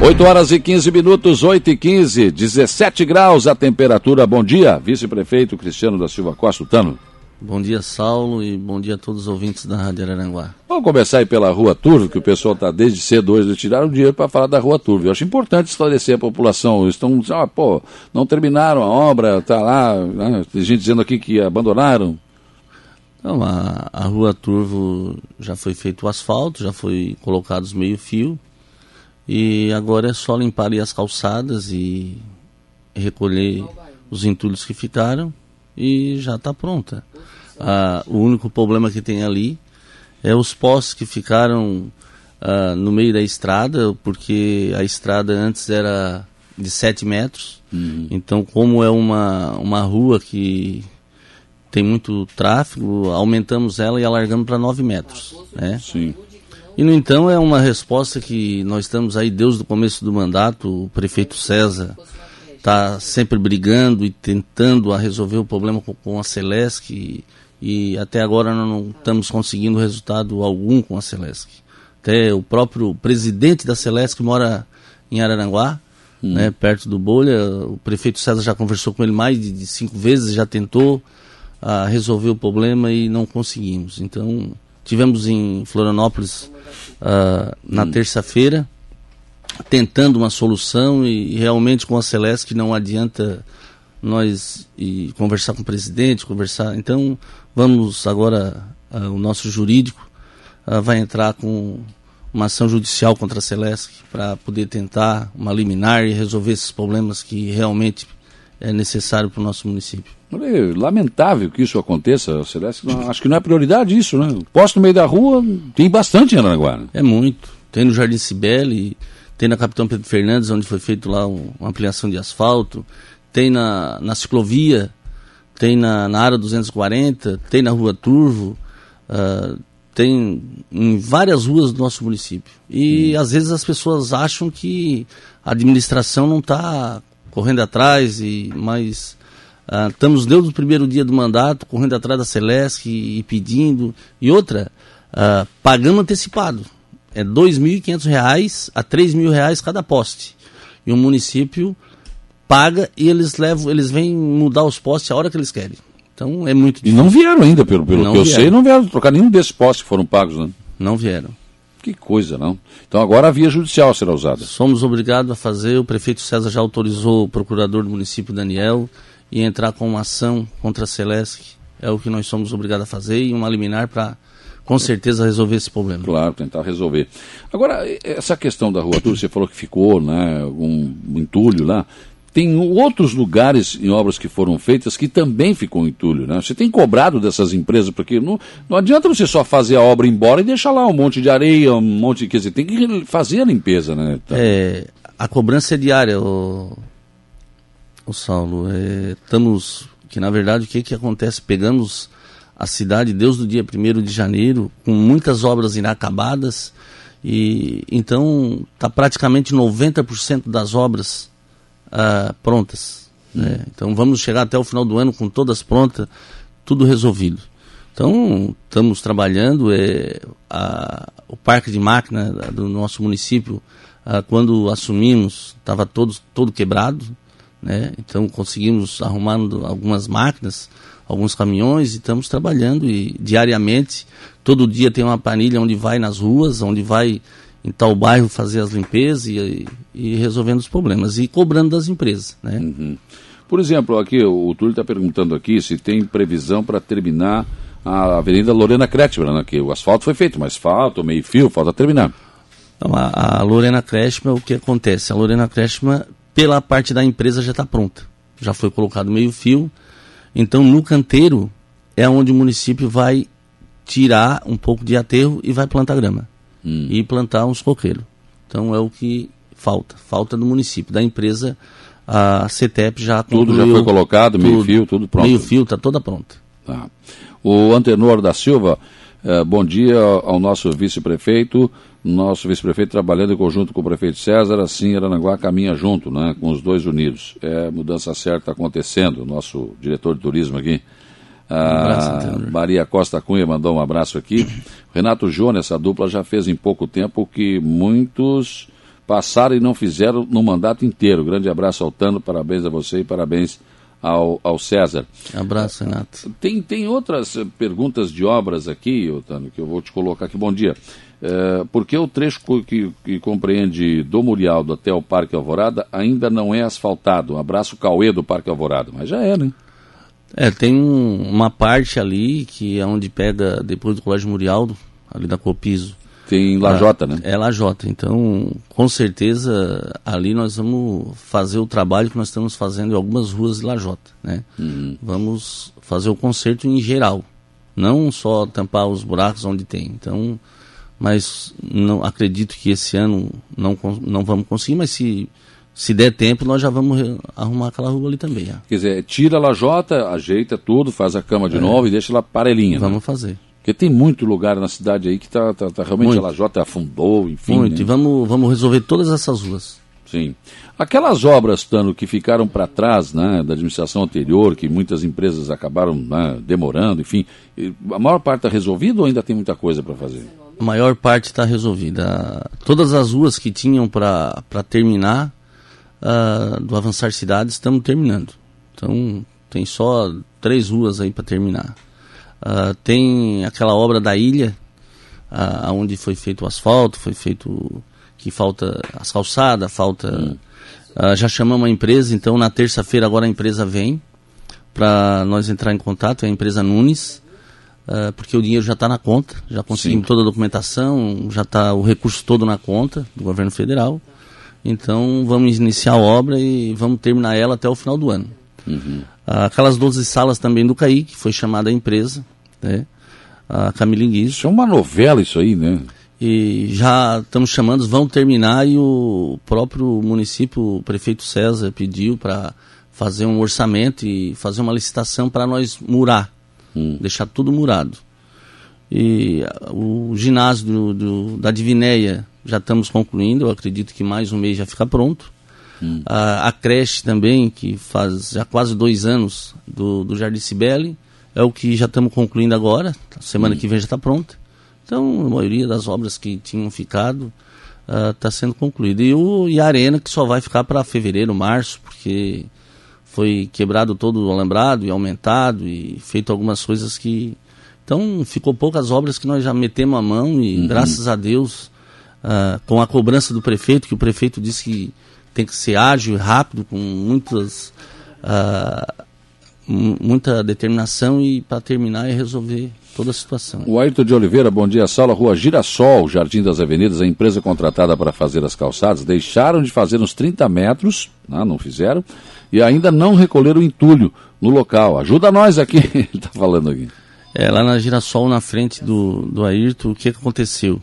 8 horas e 15 minutos, 8 e 15, 17 graus a temperatura. Bom dia, vice-prefeito Cristiano da Silva Costa, Tano. Bom dia, Saulo, e bom dia a todos os ouvintes da Rádio Araranguá. Vamos começar aí pela Rua Turvo, que o pessoal está desde cedo hoje, tiraram dinheiro para falar da Rua Turvo. Eu acho importante esclarecer a população. Estão dizendo, ah, pô, não terminaram a obra, tá lá, né? tem gente dizendo aqui que abandonaram. Não, a, a Rua Turvo já foi feito o asfalto, já foi colocados meio-fio, e agora é só limpar as calçadas e recolher os entulhos que ficaram e já está pronta. Ah, o único problema que tem ali é os postes que ficaram ah, no meio da estrada, porque a estrada antes era de 7 metros. Uhum. Então, como é uma, uma rua que tem muito tráfego, aumentamos ela e alargamos para 9 metros. Né? Sim. E, no entanto, é uma resposta que nós estamos aí desde o começo do mandato, o prefeito César está sempre brigando e tentando a resolver o problema com, a Celesc e, e, até agora não estamos conseguindo resultado algum com a Celesc. Até o próprio presidente da Celesc mora em Araranguá, hum. né, perto do Bolha. O prefeito César já conversou com ele mais de, de cinco vezes, já tentou a, resolver o problema e não conseguimos. Então, tivemos em Florianópolis uh, na hum. terça-feira tentando uma solução e, realmente com a Celeste não adianta nós e conversar com o presidente, conversar. Então vamos agora uh, o nosso jurídico uh, vai entrar com uma ação judicial contra a Celeste para poder tentar uma liminar e resolver esses problemas que realmente é necessário para o nosso município. Lamentável que isso aconteça, Celeste. Acho que não é prioridade isso, né? Posto no meio da rua tem bastante em Aranaguá. Né? É muito. Tem no Jardim Cibele, tem na Capitão Pedro Fernandes, onde foi feito lá um, uma ampliação de asfalto, tem na, na ciclovia, tem na, na área 240, tem na Rua Turvo, uh, tem em várias ruas do nosso município. E hum. às vezes as pessoas acham que a administração não está correndo atrás, e mas uh, estamos desde o primeiro dia do mandato correndo atrás da Celeste e, e pedindo. E outra, uh, pagando antecipado é R$ 2.500 a R$ 3.000 cada poste. E o município paga e eles levam, eles vêm mudar os postes a hora que eles querem. Então é muito difícil. E não vieram ainda, pelo, pelo que vieram. eu sei, não vieram trocar nenhum desses postes que foram pagos, né? Não vieram. Que coisa, não? Então agora a via judicial será usada. Somos obrigados a fazer, o prefeito César já autorizou o procurador do município Daniel e entrar com uma ação contra a Celesc. É o que nós somos obrigados a fazer e uma liminar para com certeza resolver esse problema. Claro, tentar resolver. Agora, essa questão da rua Turvo, você falou que ficou, né, um entulho lá. Tem outros lugares em obras que foram feitas que também ficou entulho, né? Você tem cobrado dessas empresas, porque não, não adianta você só fazer a obra embora e deixar lá um monte de areia, um monte, quer dizer, tem que fazer a limpeza, né? Tá. É, a cobrança é diária, o, o Saulo. É, estamos, que na verdade o que que acontece? Pegamos a cidade desde o dia 1 de janeiro, com muitas obras inacabadas, e então está praticamente 90% das obras uh, prontas. Né? Então vamos chegar até o final do ano com todas prontas, tudo resolvido. Então estamos trabalhando, é, a, o parque de máquina do nosso município, uh, quando assumimos, estava todo, todo quebrado, né? então conseguimos arrumar algumas máquinas, alguns caminhões e estamos trabalhando e diariamente, todo dia tem uma planilha onde vai nas ruas, onde vai em tal bairro fazer as limpezas e, e resolvendo os problemas e cobrando das empresas, né? Uhum. Por exemplo, aqui o Túlio está perguntando aqui se tem previsão para terminar a Avenida Lorena Kretschmer, né? que o asfalto foi feito, mas falta meio fio, falta terminar. Então, a, a Lorena Kretschmer, o que acontece? A Lorena Kretschmer, pela parte da empresa, já está pronta. Já foi colocado meio fio, então, no canteiro é onde o município vai tirar um pouco de aterro e vai plantar grama. Hum. E plantar uns coqueiros. Então, é o que falta. Falta do município. Da empresa, a CETEP já Tudo já foi colocado, meio fio, tudo pronto. Meio fio, está toda pronta. Tá. O Antenor da Silva, eh, bom dia ao nosso vice-prefeito nosso vice-prefeito trabalhando em conjunto com o prefeito César, assim Aranaguá caminha junto, né, com os dois unidos. É mudança certa acontecendo, nosso diretor de turismo aqui. A Maria Costa Cunha mandou um abraço aqui. Renato Jônia, essa dupla já fez em pouco tempo que muitos passaram e não fizeram no mandato inteiro. Grande abraço ao Tano, parabéns a você e parabéns ao, ao César. Abraço, Renato. Tem, tem outras eh, perguntas de obras aqui, Tano, que eu vou te colocar aqui. Bom dia. É, porque o trecho que, que, compreende do Murialdo até o Parque Alvorada ainda não é asfaltado? Um abraço Cauê do Parque Alvorada, mas já é, né? É, tem um, uma parte ali que é onde pega depois do Colégio Murialdo, ali da Copiso. Tem Lajota, né? É Lajota. Então, com certeza, ali nós vamos fazer o trabalho que nós estamos fazendo em algumas ruas de Lajota, né? Uhum. Vamos fazer o conserto em geral, não só tampar os buracos onde tem. Então, mas não acredito que esse ano não, não vamos conseguir, mas se se der tempo, nós já vamos arrumar aquela rua ali também. Já. Quer dizer, tira a lajota, ajeita tudo, faz a cama de é. novo e deixa ela parelhinha. Né? Vamos né? fazer. Porque tem muito lugar na cidade aí que tá, tá, tá realmente muito. a lajota afundou, enfim. Muito, né? e vamos, vamos resolver todas essas ruas. Sim. Aquelas obras, Tano, que ficaram para trás né, da administração anterior, que muitas empresas acabaram né, demorando, enfim, a maior parte está resolvida ou ainda tem muita coisa para fazer? A maior parte está resolvida. Todas as ruas que tinham para terminar uh, do Avançar Cidades estamos terminando. Então tem só três ruas aí para terminar. Uh, tem aquela obra da ilha, uh, onde foi feito o asfalto, foi feito que falta as calçadas, falta. Uh, já chamamos a empresa, então na terça-feira agora a empresa vem para nós entrar em contato, é a empresa Nunes, uh, porque o dinheiro já está na conta, já conseguimos Sim. toda a documentação, já está o recurso todo na conta do governo federal. Então vamos iniciar a obra e vamos terminar ela até o final do ano. Uhum. Aquelas 12 salas também do CAI, que foi chamada a empresa, né? a Camilinguiz. Isso é uma novela isso aí, né? E já estamos chamando, vão terminar e o próprio município, o prefeito César pediu para fazer um orçamento e fazer uma licitação para nós murar, hum. deixar tudo murado. E o ginásio do, do, da Divinéia já estamos concluindo, eu acredito que mais um mês já fica pronto. Hum. A, a, creche também, que faz já quase dois anos do, do Jardim Cibele, é o que já estamos concluindo agora, semana hum. que vem já está pronta. Então, a maioria das obras que tinham ficado está uh, sendo concluída. E, o, e a arena que só vai ficar para fevereiro, março, porque foi quebrado todo o alambrado e aumentado e feito algumas coisas que então ficou poucas obras que nós já metemos a mão e uhum. graças a Deus, uh, com a cobrança do prefeito, que o prefeito disse que tem que ser ágil e rápido, com muitas, uh, muita determinação e para terminar e resolver toda a situação. O Ayrton de Oliveira, bom dia, sala, rua Girassol, Jardim das Avenidas, a empresa contratada para fazer as calçadas, deixaram de fazer uns 30 metros, não, né, não fizeram, e ainda não recolheram o entulho no local. Ajuda nós aqui, ele está falando aqui. É, lá na Girassol, na frente do, do Ayrton, o que aconteceu?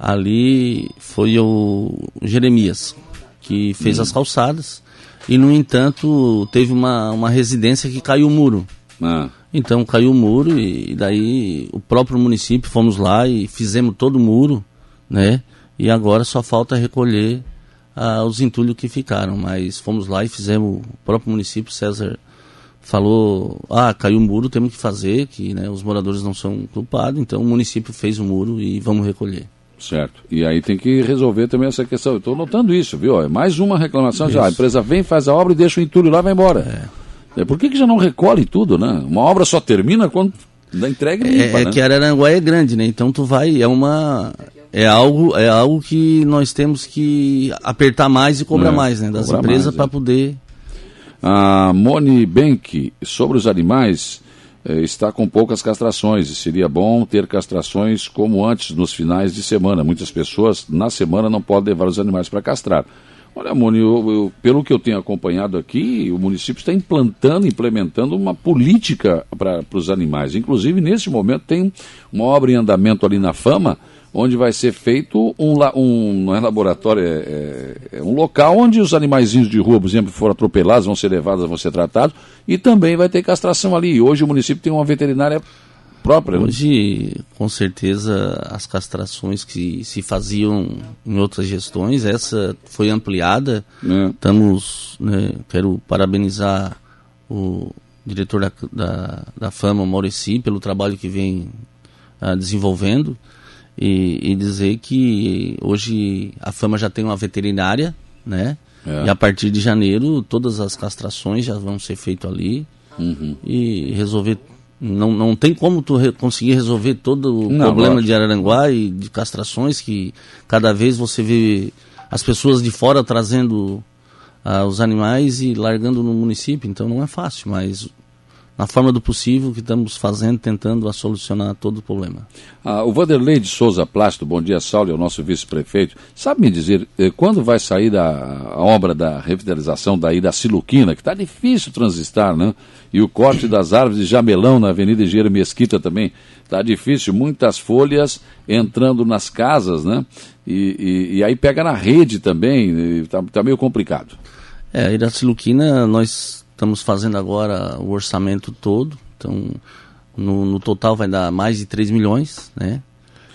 Ali foi o Jeremias, que fez hum. as calçadas, e no entanto teve uma, uma residência que caiu o muro. Ah. Então caiu o muro e, daí o próprio município fomos lá e fizemos todo o muro, né? E agora só falta recolher ah, os entulhos que ficaram, mas fomos lá e fizemos, o próprio município, César falou, ah, caiu o muro, temos que fazer, que né, os moradores não são culpados, então o município fez o muro e vamos recolher. Certo. E aí tem que resolver também essa questão. Eu estou notando isso, viu? É mais uma reclamação já. A empresa vem, faz a obra e deixa o entulho lá e vai embora. É. é. Por que, que já não recolhe tudo, né? Uma obra só termina quando da entrega e limpa, É, é né? que Araranguá é grande, né? Então tu vai, é uma é algo é algo que nós temos que apertar mais e cobrar é, mais, né, das empresas para é. poder a Moni Bank, sobre os animais, está com poucas castrações e seria bom ter castrações como antes, nos finais de semana. Muitas pessoas, na semana, não podem levar os animais para castrar. Olha, Moni, eu, eu, pelo que eu tenho acompanhado aqui, o município está implantando, implementando uma política para os animais. Inclusive, nesse momento, tem uma obra em andamento ali na Fama, onde vai ser feito um, um não é laboratório, é, é, é, um local onde os animaizinhos de rua, por exemplo, foram atropelados, vão ser levados, vão ser tratados, e também vai ter castração ali. E hoje o município tem uma veterinária própria. Né? Hoje, com certeza, as castrações que se faziam em outras gestões, essa foi ampliada. É. Estamos, né, quero parabenizar o diretor da, da, da Fama, Maurici, pelo trabalho que vem uh, desenvolvendo e, e dizer que hoje a Fama já tem uma veterinária, né? É. E a partir de janeiro todas as castrações já vão ser feitas ali uhum. e resolver. Não, não tem como tu re conseguir resolver todo o não, problema lógico. de Araranguá e de castrações que cada vez você vê as pessoas de fora trazendo uh, os animais e largando no município. Então não é fácil, mas na forma do possível que estamos fazendo, tentando a solucionar todo o problema. Ah, o Vanderlei de Souza Plástico, bom dia, Saulo, é o nosso vice-prefeito. Sabe me dizer eh, quando vai sair da, a obra da revitalização daí da Siluquina, que está difícil transistar, né? E o corte das árvores de jamelão na Avenida Engenheiro Mesquita também está difícil, muitas folhas entrando nas casas, né? E, e, e aí pega na rede também, está tá meio complicado. É, aí da Siluquina nós Estamos fazendo agora o orçamento todo, então no, no total vai dar mais de 3 milhões, né?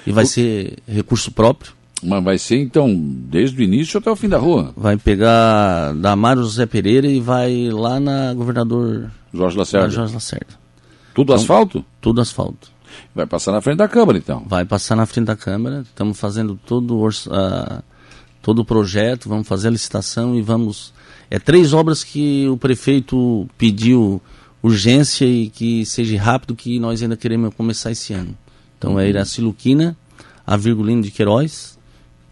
E vai o... ser recurso próprio. Mas vai ser então desde o início até o fim da rua? Vai pegar da Mário José Pereira e vai lá na governador Jorge Lacerda. Jorge Lacerda. Tudo então, asfalto? Tudo asfalto. Vai passar na frente da Câmara então? Vai passar na frente da Câmara. Estamos fazendo todo o, uh, todo o projeto, vamos fazer a licitação e vamos é três obras que o prefeito pediu urgência e que seja rápido, que nós ainda queremos começar esse ano. Então é uhum. Iraciluquina, a Virgulino de Queiroz,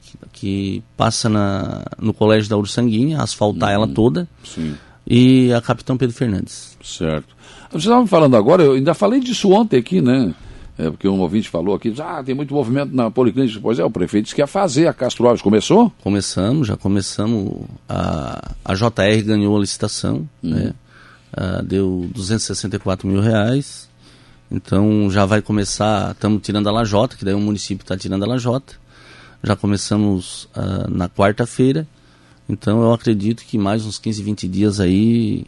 que, que, passa na, no Colégio da Ursanguinha, asfaltar uhum. ela toda, Sim. e a Capitão Pedro Fernandes. Certo. Você estava me falando agora, eu ainda falei disso ontem aqui, né? É, porque um ouvinte falou aqui, ah, tem muito movimento na Policlínica. Pois é, o prefeito disse que ia fazer a Castro Alves. Começou? Começamos, já começamos. A, a JR ganhou a licitação, uhum. né? Uh, deu 264 mil reais. Então já vai começar, estamos tirando a lajota, que daí o município está tirando a lajota. Já começamos uh, na quarta-feira. Então eu acredito que mais uns 15, 20 dias aí,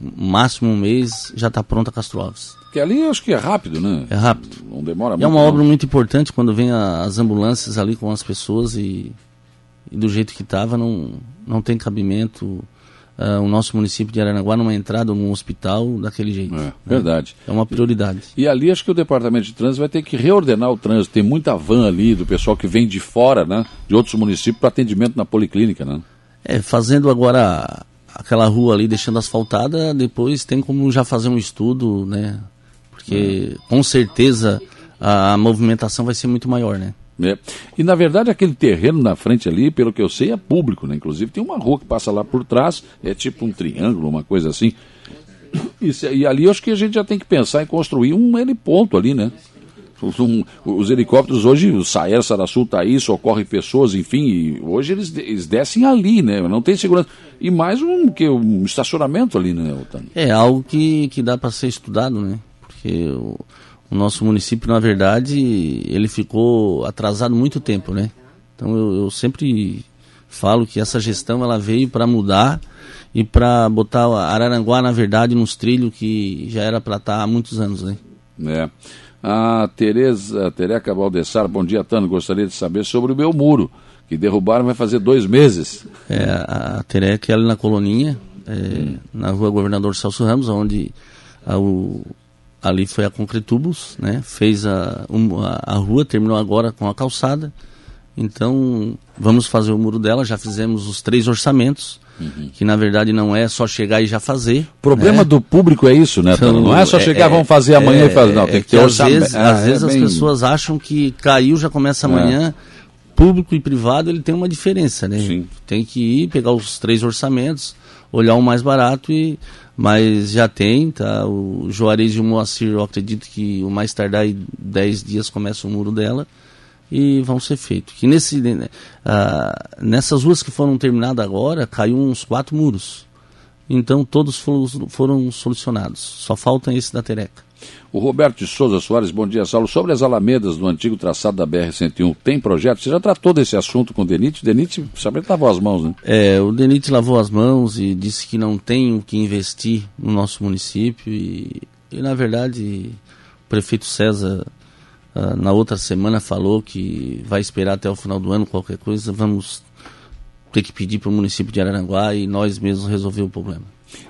máximo um mês, já está pronta a Castro Alves. Que ali eu acho que é rápido, né? É rápido. Não demora é muito. É uma não. obra muito importante quando vem a, as ambulâncias ali com as pessoas e, e do jeito que estava não, não tem cabimento uh, o nosso município de Aranaguá numa entrada num hospital daquele jeito. É, né? verdade. É uma prioridade. E, e, ali acho que o departamento de trânsito vai ter que reordenar o trânsito. Tem muita van ali do pessoal que vem de fora, né? De outros municípios para atendimento na policlínica, né? É, fazendo agora aquela rua ali, deixando asfaltada, depois tem como já fazer um estudo, né? porque com certeza a, movimentação vai ser muito maior, né? É. E na verdade aquele terreno na frente ali, pelo que eu sei, é público, né? Inclusive tem uma rua que passa lá por trás, é tipo um triângulo, uma coisa assim. E, e ali eu acho que a gente já tem que pensar em construir um heliponto ali, né? Um, os helicópteros hoje, o Saer Sarassul está aí, socorre pessoas, enfim, hoje eles, eles descem ali, né? Não tem segurança. E mais um, que, um estacionamento ali, né, Otano? É algo que, que dá para ser estudado, né? porque o, o, nosso município, na verdade, ele ficou atrasado muito tempo, né? Então eu, eu sempre falo que essa gestão ela veio para mudar e para botar Araranguá, na verdade, nos trilhos que já era para estar tá há muitos anos, né? É. A Tereza, Tereca Valdessar, bom dia, Tano. Gostaria de saber sobre o meu muro, que derrubaram vai fazer dois meses. É, a Tereca é ali na Coloninha, é, hum. na rua Governador Celso Ramos, onde a, o, ali foi a Concretubos, né? Fez a, um, a, a, rua, terminou agora com a calçada. Então, vamos fazer o muro dela, já fizemos os três orçamentos, uhum. que na verdade não é só chegar e já fazer. O problema né? do público é isso, né? Então, não é só chegar, é, vamos fazer é, amanhã e fazer. Não, tem que ter orçamento. Às vezes, ah, às vezes é as bem... pessoas acham que caiu, já começa amanhã. É. Público e privado, ele tem uma diferença, né? Sim. Tem que ir, pegar os três orçamentos, olhar o mais barato e mas já tem, tá? O Juarez e o Moacir, eu acredito que o mais tardar em 10 dias começa o muro dela e vão ser feitos. Que nesse, uh, nessas ruas que foram terminadas agora, caiu uns quatro muros. Então todos foram, foram solucionados. Só falta esse da Tereca. O Roberto de Souza Soares, bom dia, Saulo. Sobre as alamedas do antigo traçado da BR-101, tem projeto? Você já tratou desse assunto com o Denite? O Denite, sabe, lavou as mãos, né? É, o Denite lavou as mãos e disse que não tem o que investir no nosso município e, e na verdade, o prefeito César, uh, na outra semana, falou que vai esperar até o final do ano qualquer coisa. Vamos ter que pedir para o município de Araranguá e nós mesmos resolver o problema.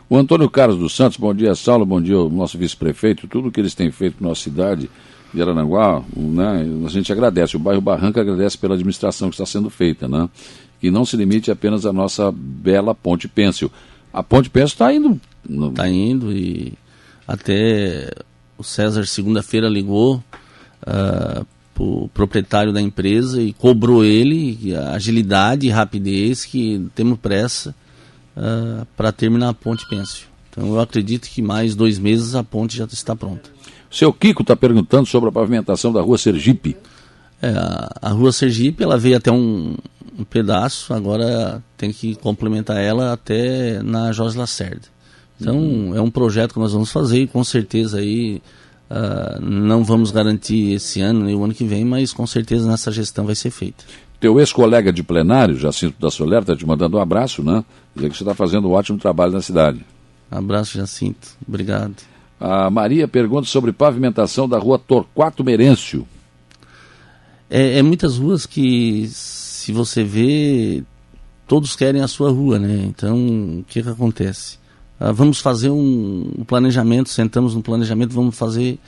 O Antônio Carlos dos Santos, bom dia, Saulo, bom dia ao nosso vice-prefeito. Tudo que eles têm feito na nossa cidade de Arananguá, né, a gente agradece, o bairro Barranca agradece pela administração que está sendo feita, né? Que não se limite apenas à nossa bela Ponte Pêncil. A Ponte Pêncil está indo. Está indo e até o César segunda-feira ligou uh, o proprietário da empresa e cobrou ele agilidade e rapidez que temos pressa uh, ah, para terminar a ponte Pêncil. Então eu acredito que mais dois meses a ponte já está pronta. O seu Kiko está perguntando sobre a pavimentação da rua Sergipe. É, a, a, rua Sergipe ela veio até um, um, pedaço, agora tem que complementar ela até na Jorge Lacerda. Então uhum. é um projeto que nós vamos fazer e com certeza aí uh, não vamos garantir esse ano nem o ano que vem, mas com certeza nessa gestão vai ser feita. Teu ex-colega de plenário, Jacinto da Soler, está te mandando um abraço, né? Dizer que você está fazendo um ótimo trabalho na cidade. Abraço, Jacinto. Obrigado. A Maria pergunta sobre pavimentação da rua Torquato Merêncio. É, é, muitas ruas que, se você vê, todos querem a sua rua, né? Então, o que, que acontece? Ah, vamos fazer um, planejamento, sentamos no planejamento, vamos fazer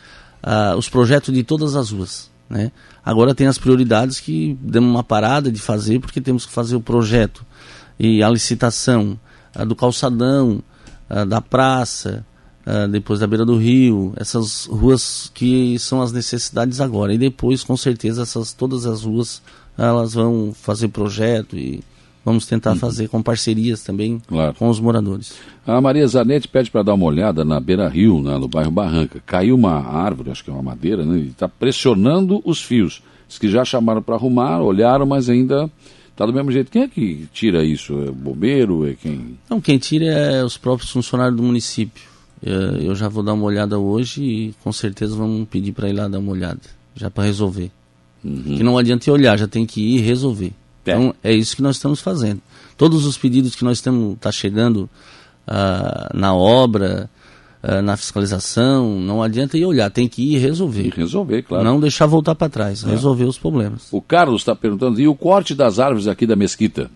ah, os projetos de todas as ruas. Né? Agora tem as prioridades que demos uma parada de fazer, porque temos que fazer o projeto e a licitação a do calçadão, da praça, depois da beira do rio, essas ruas que são as necessidades agora. E depois, com certeza, essas, todas as ruas elas vão fazer projeto e vamos tentar uhum. fazer com parcerias também claro. com os moradores. A Maria Zanetti pede para dar uma olhada na Beira Rio, né, no bairro Barranca. Caiu uma árvore, acho que é uma madeira, né, e está pressionando os fios. Diz que já chamaram para arrumar, olharam, mas ainda está do mesmo jeito. Quem é que tira isso? É o bombeiro? É quem? Não, quem tira é os próprios funcionários do município. É, eu já vou dar uma olhada hoje e com certeza vamos pedir para ir lá dar uma olhada, já para resolver. Uhum. Que não adianta olhar, já tem que ir resolver. É. Então é isso que nós estamos fazendo. Todos os pedidos que nós estamos tá chegando uh, na obra, uh, na fiscalização, não adianta ir olhar, tem que ir e resolver. E resolver, claro. Não deixar voltar para trás, é. resolver os problemas. O Carlos está perguntando, e o corte das árvores aqui da mesquita?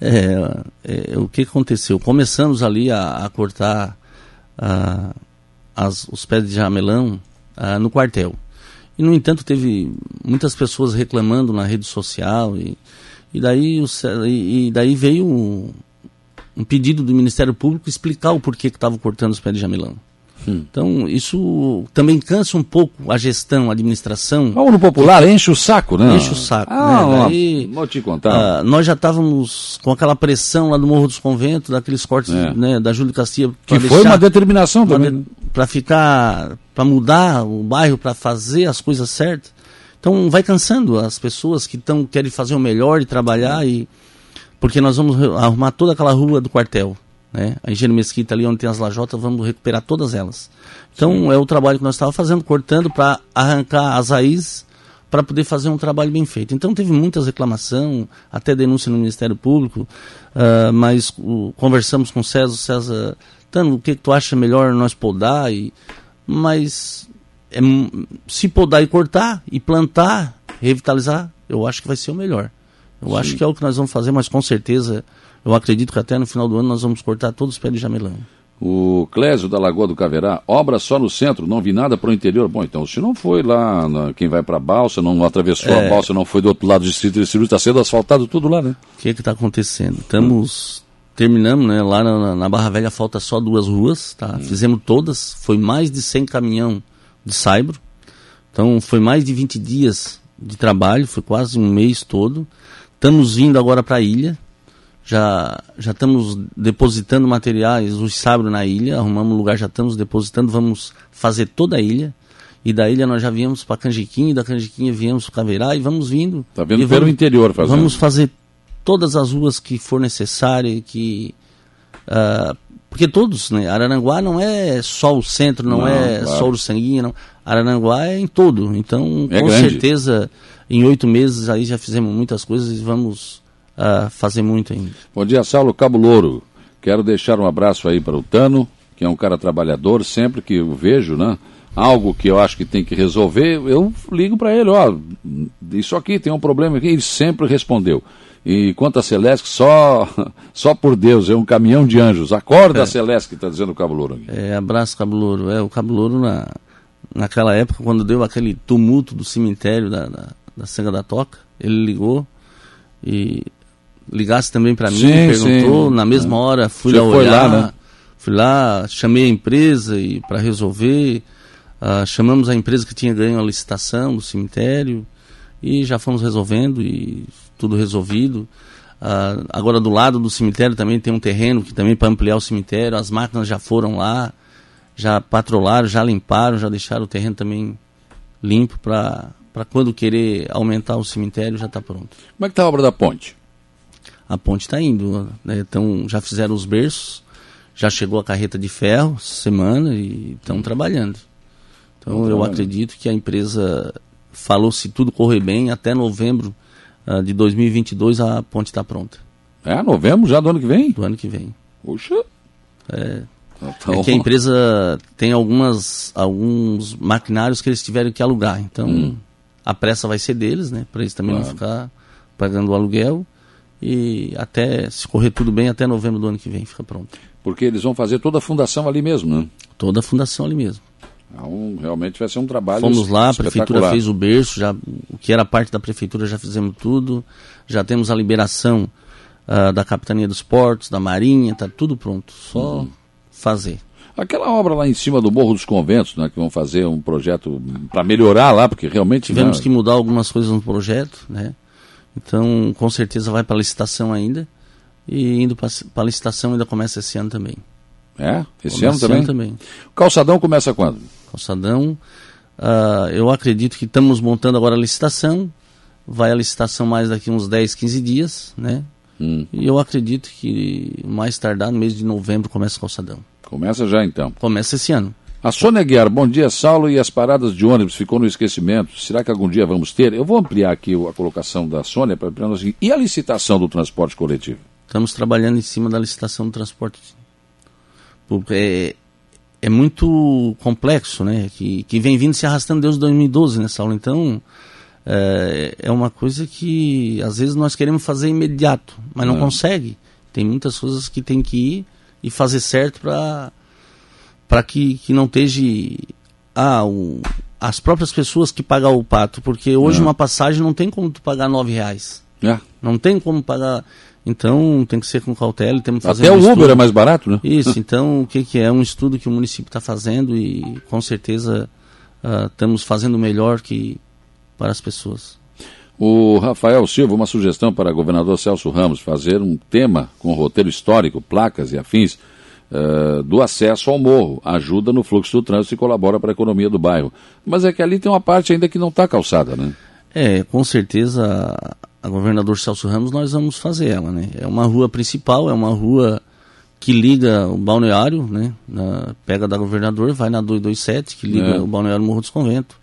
É, é, o que aconteceu? Começamos ali a, a cortar uh, as, os pés de jamelão no quartel. E, no entanto, teve muitas pessoas reclamando na rede social e, e, daí, o, e, daí veio um, um, pedido do Ministério Público explicar o porquê que estava cortando os pés de jamelão. Hum. Então, isso também cansa um pouco a gestão, a administração. Vamos no popular, enche o saco, né? Enche o saco. Ah, né? Daí, vou te contar. Ah, nós já estávamos com aquela pressão lá do Morro dos Conventos, daqueles cortes é. né, da Júlia Castilha. Que foi uma determinação também. Para ficar, para mudar o bairro, para fazer as coisas certas. Então, vai cansando as pessoas que tão, querem fazer o melhor e trabalhar, e porque nós vamos arrumar toda aquela rua do quartel. Né? A Engenheiro Mesquita ali onde tem as lajotas, vamos recuperar todas elas. Então Sim. é o trabalho que nós estávamos fazendo, cortando para arrancar as raízes para poder fazer um trabalho bem feito. Então teve muitas reclamações, até denúncia no Ministério Público, uh, mas uh, conversamos com o César, César, Tano, o que, que tu acha melhor nós podar? E, mas é, se podar e cortar, e plantar, revitalizar, eu acho que vai ser o melhor. Eu Sim. acho que é o que nós vamos fazer, mas com certeza eu acredito que até no final do ano nós vamos cortar todos os pés de jamelão. O Clésio da Lagoa do Caverá, obra só no centro, não vi nada para o interior. Bom, então se não foi lá, na, quem vai para a balsa, não atravessou é... a balsa, não foi do outro lado do distrito de está sendo asfaltado tudo lá, né? O que é está acontecendo? Estamos. Terminamos, né? Lá na, na, Barra Velha falta só duas ruas, tá? Hum. Fizemos todas, foi mais de 100 caminhão de saibro. Então foi mais de 20 dias de trabalho, foi quase um mês todo. Estamos vindo agora para a ilha, já já estamos depositando materiais, os sabres na ilha, arrumamos um lugar, já estamos depositando, vamos fazer toda a ilha. E da ilha nós já viemos para Canjiquinha, e da Canjiquinha viemos para Caverá e vamos vindo. Está vendo pelo interior fazendo. Vamos fazer todas as ruas que for necessário, que uh, porque todos, né? Araranguá não é só o centro, não, não é claro. só o Sanguinha, não. Araranguá é em todo. Então, é com grande. certeza, em oito meses aí já fizemos muitas coisas e vamos uh, fazer muito ainda. Bom dia, Saulo Cabo Louro. Quero deixar um abraço aí para o Tano, que é um cara trabalhador, sempre que eu vejo, né? Algo que eu acho que tem que resolver, eu ligo para ele, ó, isso aqui tem um problema aqui, ele sempre respondeu. E quanto a Celeste, só, só por Deus, é um caminhão de anjos. Acorda, é. Celeste, que está dizendo o Cabo Louro. É, abraço, Cabo Louro. É, o Cabo Louro na, naquela época, quando deu aquele tumulto do cemitério da, da, da Sanga da Toca, ele ligou e ligasse também para mim, Sim, perguntou, sim. na mesma hora fui Você lá foi olhar, lá, né? fui lá, chamei a empresa e para resolver, ah, chamamos a empresa que tinha ganho a licitação do cemitério e já fomos resolvendo e tudo resolvido. Ah, agora do lado do cemitério também tem um terreno que também para ampliar o cemitério, as máquinas já foram lá, já patrolaram, já limparam, já deixaram o terreno também limpo para para quando querer aumentar o cemitério já está pronto. Como é que está a obra da ponte? A ponte está indo, né? então já fizeram os berços, já chegou a carreta de ferro semana e estão trabalhando. Então eu acredito que a empresa falou se tudo correr bem até novembro ah, de 2022 a ponte está pronta É, novembro já do ano que vem? do ano que vem. Puxa. É, Então, É que a empresa tem algumas, alguns maquinários que eles tiveram que alugar. Então, a pressa vai ser deles, né? Para eles também não Claro. ficar pagando o aluguel. E até, se correr tudo bem, até novembro do ano que vem fica pronto. Porque eles vão fazer toda a fundação ali mesmo, né? Toda a fundação ali mesmo. Então, realmente vai ser um trabalho Fomos lá, a prefeitura fez o berço, já, o que era parte da prefeitura já fizemos tudo. Já temos a liberação ah, da Capitania dos Portos, da Marinha, tá tudo pronto. Só Uhum. fazer. Aquela obra lá em cima do Morro dos Conventos, né, que vão fazer um projeto para melhorar lá, porque realmente Tivemos né, que mudar algumas coisas no projeto, né? Então, com certeza vai para licitação ainda. E indo para licitação ainda começa esse ano também. É, esse ano também. também. O calçadão começa quando? Calçadão. ah, eu acredito que estamos montando agora a licitação. Vai a licitação mais daqui uns 10, 15 dias, né? Hum, E eu acredito que mais tardar no mês de novembro começa o calçadão. começa já então. Começa esse ano. A Sônia Guiar, bom dia, Saulo. E as paradas de ônibus ficou no esquecimento. Será que algum dia vamos ter? Eu vou ampliar aqui a colocação da Sônia para perguntar assim, e a licitação do transporte coletivo? Estamos trabalhando em cima da licitação do transporte. Porque é, é muito complexo, né? Que, que vem vindo se arrastando desde 2012 nessa aula. Então, é, é uma coisa que às vezes nós queremos fazer imediato, mas não É. consegue. Tem muitas coisas que tem que ir e fazer certo para para que, que não esteja ah, o, as próprias pessoas que pagam o pato. Porque hoje É. uma passagem não tem como tu pagar nove reais. É. Não tem como pagar. Então tem que ser com cautela e temos que fazer Até um o Uber estudo. é mais barato, né? Isso, então o que, que é? Um estudo que o município está fazendo e com certeza ah, estamos fazendo o melhor que para as pessoas. O Rafael Silva, uma sugestão para o governador Celso Ramos fazer um tema com roteiro histórico, placas e afins eh, do acesso ao morro. Ajuda no fluxo do trânsito e colabora para a economia do bairro. Mas é que ali tem uma parte ainda que não está calçada, né? É, com certeza a governador Celso Ramos nós vamos fazer ela, né? É uma rua principal, é uma rua que liga o balneário, né? Na, pega da governador, vai na 227, que liga É. o balneário Morro dos Conventos.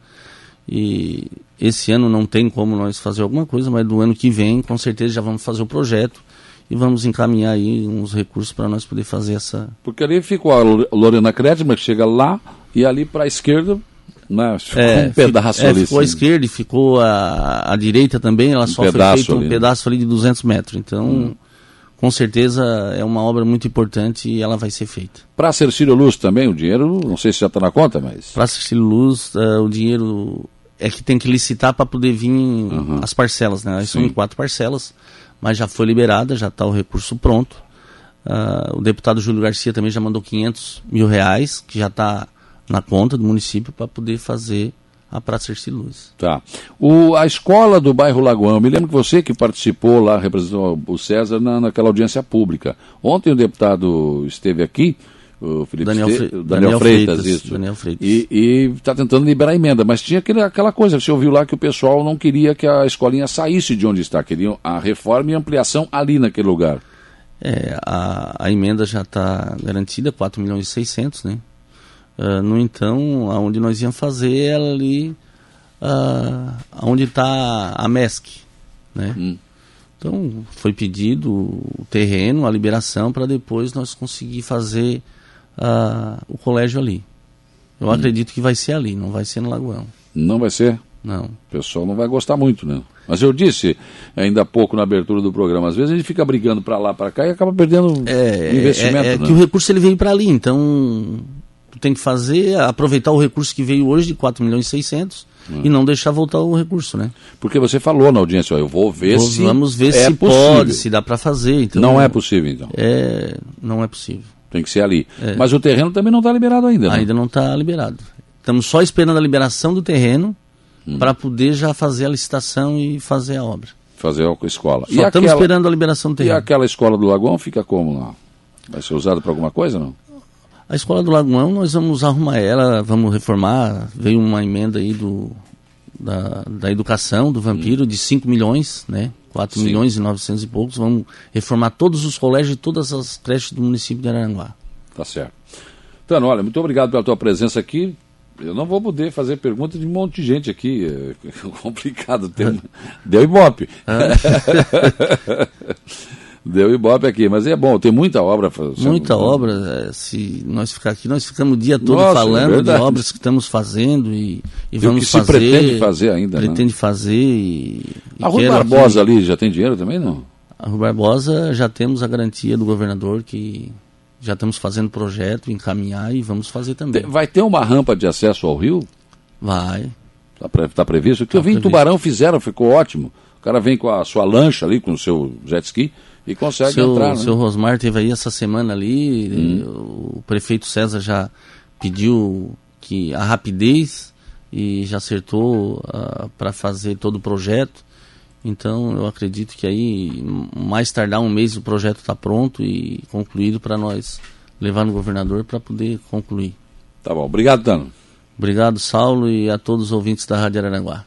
E esse ano não tem como nós fazer alguma coisa, mas do ano que vem, com certeza já vamos fazer o projeto e vamos encaminhar aí uns recursos para nós poder fazer essa. Porque ali ficou a Lo- Lorena Kretschmer, que chega lá, e ali para a esquerda, né, ficou um fi- pedaço é, ali. ficou à esquerda e ficou a, a direita também, ela só foi feito um né? pedaço ali de 200 metros. Então, com certeza é uma obra muito importante e ela vai ser feita. Para a Cercílio Luz também, o dinheiro, não sei se já está na conta, mas... Para assistir luz, eh, o dinheiro é que tem que licitar para poder vir as parcelas, né? Aí São em quatro parcelas, mas já foi liberada, já está o recurso pronto. Ah, o deputado Júlio Garcia também já mandou 500 mil reais, que já está na conta do município para poder fazer a Praça Ercílio Luz. Tá. O, a escola do bairro Lagoão, me lembro que você que participou lá, representou o César na, naquela audiência pública. Ontem o deputado esteve aqui, o Felipe Daniel Fre- Daniel, Daniel Freitas, Freitas, isso. Daniel Freitas. E está tentando liberar a emenda, mas tinha aquele, aquela coisa, você ouviu lá que o pessoal não queria que a escolinha saísse de onde está, queriam a reforma e ampliação ali naquele lugar. É, a, a emenda já está garantida, 4 milhões e 600, né? Ah, no então, aonde nós íamos fazer é ali, ah, onde está a MESC, né? Hum. Então, foi pedido o terreno, a liberação, para depois nós conseguir fazer ah, o colégio ali. Eu acredito que vai ser ali, não vai ser no Lagoão. Não vai ser? Não. O pessoal não vai gostar muito, né? Mas eu disse ainda há pouco na abertura do programa, às vezes a gente fica brigando para lá, para cá e acaba perdendo É, investimento, é, é né? que o recurso ele veio para ali, então Tu tem que fazer, aproveitar o recurso que veio hoje de 4 milhões e 600 hum. e não deixar voltar o recurso, né? Porque você falou na audiência, ó, eu vou ver vou, se Vamos ver é se possível. pode, se dá para fazer. Então, não é possível, então? É, não é possível. Tem que ser ali. É. Mas o terreno também não está liberado ainda, né? Ainda não está liberado. Estamos só esperando a liberação do terreno hum. para poder já fazer a licitação e fazer a obra. Fazer a escola. Só e estamos aquela... esperando a liberação do terreno. E aquela escola do Lagoão fica como lá? Vai ser usada para alguma coisa, não? A escola do Lagoão, nós vamos arrumar ela, vamos reformar. Veio uma emenda aí do, da, da educação do Vampiro hum. de 5 milhões, né? 4 Sim. milhões e 900 e poucos. Vamos reformar todos os colégios e todas as creches do município de Araranguá. Tá certo. Tano, olha, muito obrigado pela tua presença aqui. Eu não vou poder fazer pergunta de um monte de gente aqui. É complicado. Tem... Deu ibope. Ah. Deu ibope aqui, mas é bom, tem muita obra. Muita obra, é, se nós ficar aqui, nós ficamos o dia todo Nossa, é falando é de obras que estamos fazendo e, e vamos que fazer. se pretende fazer ainda, né? Pretende fazer e... A Rua Barbosa aqui, ali já tem dinheiro também, não? A Rua Barbosa já temos a garantia do governador que já estamos fazendo projeto, encaminhar e vamos fazer também. Vai ter uma rampa de acesso ao rio? Vai. Está pre, tá previsto? O que tá eu vi previsto. em Tubarão fizeram, ficou ótimo. O cara vem com a sua lancha ali, com o seu jet ski e consegue seu, entrar. Né? O seu Rosmar teve aí essa semana ali, hum. o prefeito César já pediu que a rapidez e já acertou uh, ah, para fazer todo o projeto. Então eu acredito que aí mais tardar um mês o projeto está pronto e concluído para nós levar no governador para poder concluir. Tá bom, obrigado Tano. Obrigado Saulo e a todos os ouvintes da Rádio Araranguá.